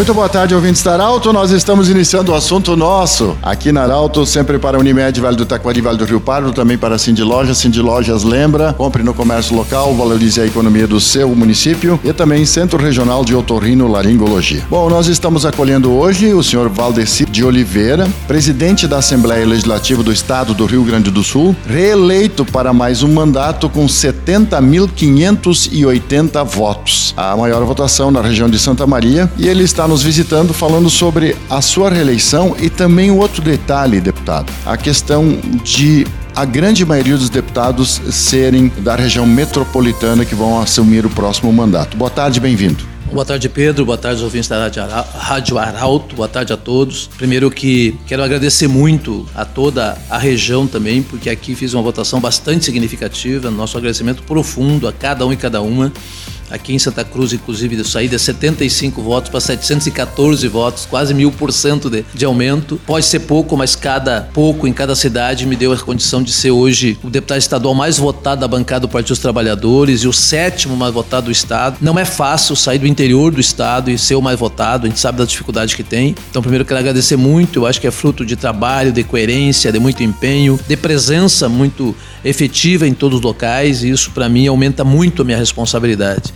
Muito boa tarde, ouvintes da Arauto. Nós estamos iniciando o assunto nosso aqui na Arauto, sempre para Unimed, Vale do Taquari, Vale do Rio Pardo, também para a Cindy Lojas. Cindy Lojas lembra, compre no comércio local, valorize a economia do seu município e também Centro Regional de Otorrino Laringologia. Bom, nós estamos acolhendo hoje o senhor Valdeci de Oliveira, presidente da Assembleia Legislativa do Estado do Rio Grande do Sul, reeleito para mais um mandato com 70.580 votos. A maior votação na região de Santa Maria e ele está nos visitando falando sobre a sua reeleição e também um outro detalhe, deputado, a questão de a grande maioria dos deputados serem da região metropolitana que vão assumir o próximo mandato. Boa tarde, bem-vindo. Boa tarde, Pedro. Boa tarde, ouvintes da Rádio Arauto. Boa tarde a todos. Primeiro que quero agradecer muito a toda a região também, porque aqui fiz uma votação bastante significativa. Nosso agradecimento profundo a cada um e cada uma. Aqui em Santa Cruz, inclusive, de saída 75 votos para 714 votos, quase mil por cento de aumento. Pode ser pouco, mas cada pouco em cada cidade me deu a condição de ser hoje o deputado estadual mais votado da bancada do Partido dos Trabalhadores e o sétimo mais votado do Estado. Não é fácil sair do interior do Estado e ser o mais votado, a gente sabe da dificuldade que tem. Então, primeiro, quero agradecer muito, eu acho que é fruto de trabalho, de coerência, de muito empenho, de presença muito efetiva em todos os locais e isso, para mim, aumenta muito a minha responsabilidade.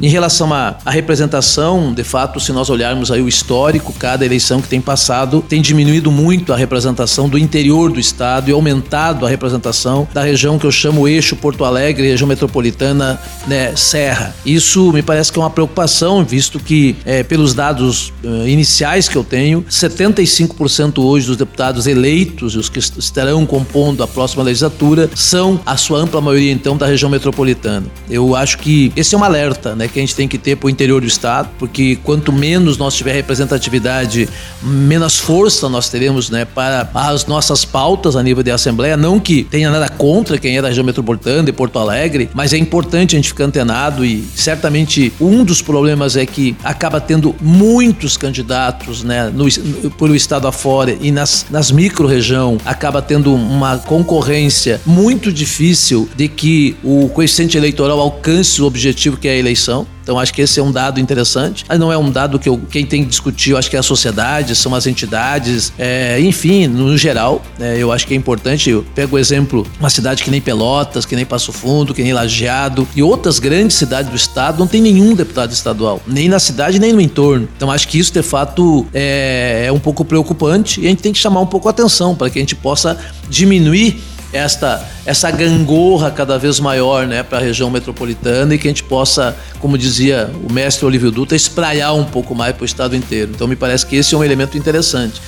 Em relação à, à, representação, de fato, se nós olharmos aí o histórico, cada eleição que tem passado tem diminuído muito a representação do interior do estado e aumentado a representação da região que eu chamo eixo Porto Alegre, região metropolitana né, Serra. Isso me parece que é uma preocupação, visto que, é, pelos dados uh, iniciais que eu tenho, 75% hoje dos deputados eleitos e os que estarão compondo a próxima legislatura são, a sua ampla maioria, então, da região metropolitana. Eu acho que esse é um alerta né, que a gente tem que ter para o interior do estado, porque quanto menos nós tiver representatividade, menos força nós teremos, né, para as nossas pautas a nível de assembleia. Não que tenha nada contra quem é da região metropolitana de Porto Alegre, mas é importante a gente ficar antenado e certamente um dos problemas é que acaba tendo muitos candidatos, né, no, por o estado afora e nas, nas micro-região acaba tendo uma concorrência muito difícil de que o coeficiente eleitoral alcance o objetivo que é a eleição. Então acho que esse é um dado interessante. Mas não é um dado que eu, quem tem que discutir, eu acho que é a sociedade, são as entidades, é, enfim, no geral, é, eu acho que é importante. Eu pego o exemplo, uma cidade que nem Pelotas, que nem Passo Fundo, que nem Lajeado e outras grandes cidades do estado não tem nenhum deputado estadual, nem na cidade nem no entorno. Então acho que isso de fato é, é um pouco preocupante e a gente tem que chamar um pouco a atenção para que a gente possa diminuir esta, essa gangorra cada vez maior né, para a região metropolitana e que a gente possa, como dizia o mestre Olívio Dutra, espraiar um pouco mais para o estado inteiro. Então me parece que esse é um elemento interessante.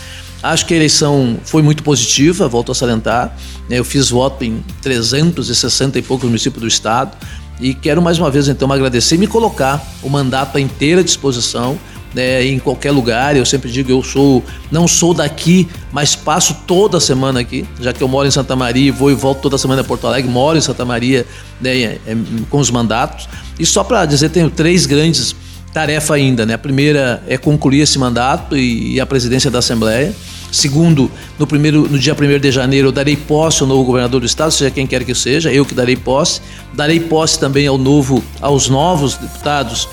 Acho que a eleição foi muito positiva, volto a salientar. Né, eu fiz voto em 360 e poucos municípios do estado e quero mais uma vez então agradecer e me colocar o mandato à inteira disposição né, em qualquer lugar. Eu sempre digo, eu sou não sou daqui, mas passo toda semana aqui, já que eu moro em Santa Maria, vou e volto toda semana a Porto Alegre, moro em Santa Maria né, é, é, com os mandatos. E só para dizer, tenho três grandes tarefas ainda. Né? A primeira é concluir esse mandato e, e a presidência da Assembleia. Segundo, no, primeiro, no dia 1 de janeiro, eu darei posse ao novo governador do estado, seja quem quer que seja, eu que darei posse. Darei posse também ao novo, aos novos deputados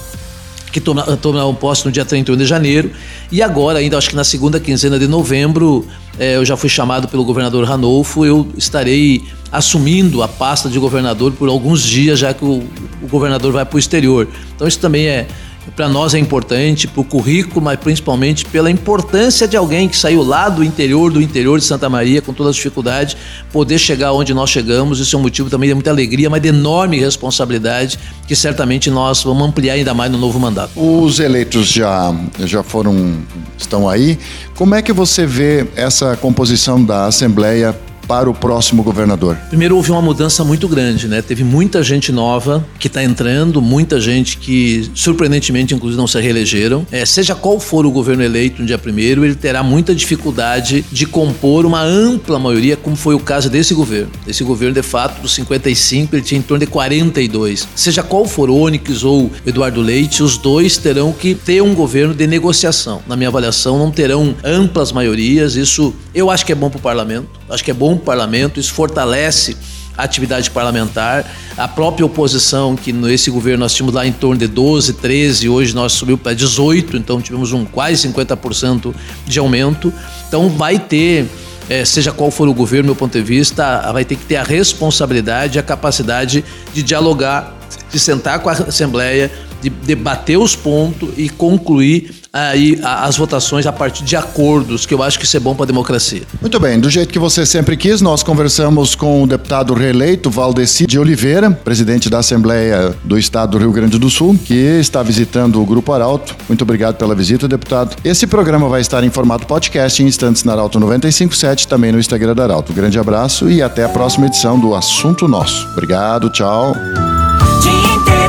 que tomaram posse no dia 31 de janeiro. E agora, ainda acho que na segunda quinzena de novembro, é, eu já fui chamado pelo governador Ranolfo, eu estarei assumindo a pasta de governador por alguns dias, já que o, o governador vai para o exterior. Então isso também é, para nós é importante, para o currículo, mas principalmente pela importância de alguém que saiu lá do interior, do interior de Santa Maria, com todas as dificuldades, poder chegar onde nós chegamos. Isso é um motivo também de muita alegria, mas de enorme responsabilidade, que certamente nós vamos ampliar ainda mais no novo mandato. Os eleitos já, já foram, estão aí. Como é que você vê essa composição da Assembleia para o próximo governador? Primeiro, houve uma mudança muito grande, né? Teve muita gente nova que está entrando, muita gente que, surpreendentemente, inclusive, não se reelegeram. É, seja qual for o governo eleito no dia primeiro, ele terá muita dificuldade de compor uma ampla maioria, como foi o caso desse governo. Esse governo, de fato, dos 55, ele tinha em torno de 42. Seja qual for Onyx ou Eduardo Leite, os dois terão que ter um governo de negociação. Na minha avaliação, não terão amplas maiorias. Isso eu acho que é bom para o parlamento. Acho que é bom o parlamento. Isso fortalece a atividade parlamentar, a própria oposição, que nesse governo nós tínhamos lá em torno de 12, 13, hoje nós subiu para 18, então tivemos um quase 50% de aumento. Então vai ter, é, seja qual for o governo, meu ponto de vista, vai ter que ter a responsabilidade, a capacidade de dialogar, de sentar com a Assembleia, de debater os pontos e concluir aí as votações a partir de acordos, que eu acho que isso é bom para a democracia. Muito bem, do jeito que você sempre quis, nós conversamos com o deputado reeleito Valdeci de Oliveira, presidente da Assembleia do Estado do Rio Grande do Sul, que está visitando o Grupo Arauto. Muito obrigado pela visita, deputado. Esse programa vai estar em formato podcast em instantes na Arauto 957, também no Instagram da Arauto. Grande abraço e até a próxima edição do Assunto Nosso. Obrigado, tchau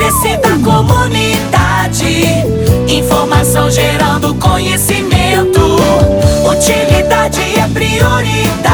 crescer da comunidade. Informação gerando conhecimento. Utilidade é prioridade.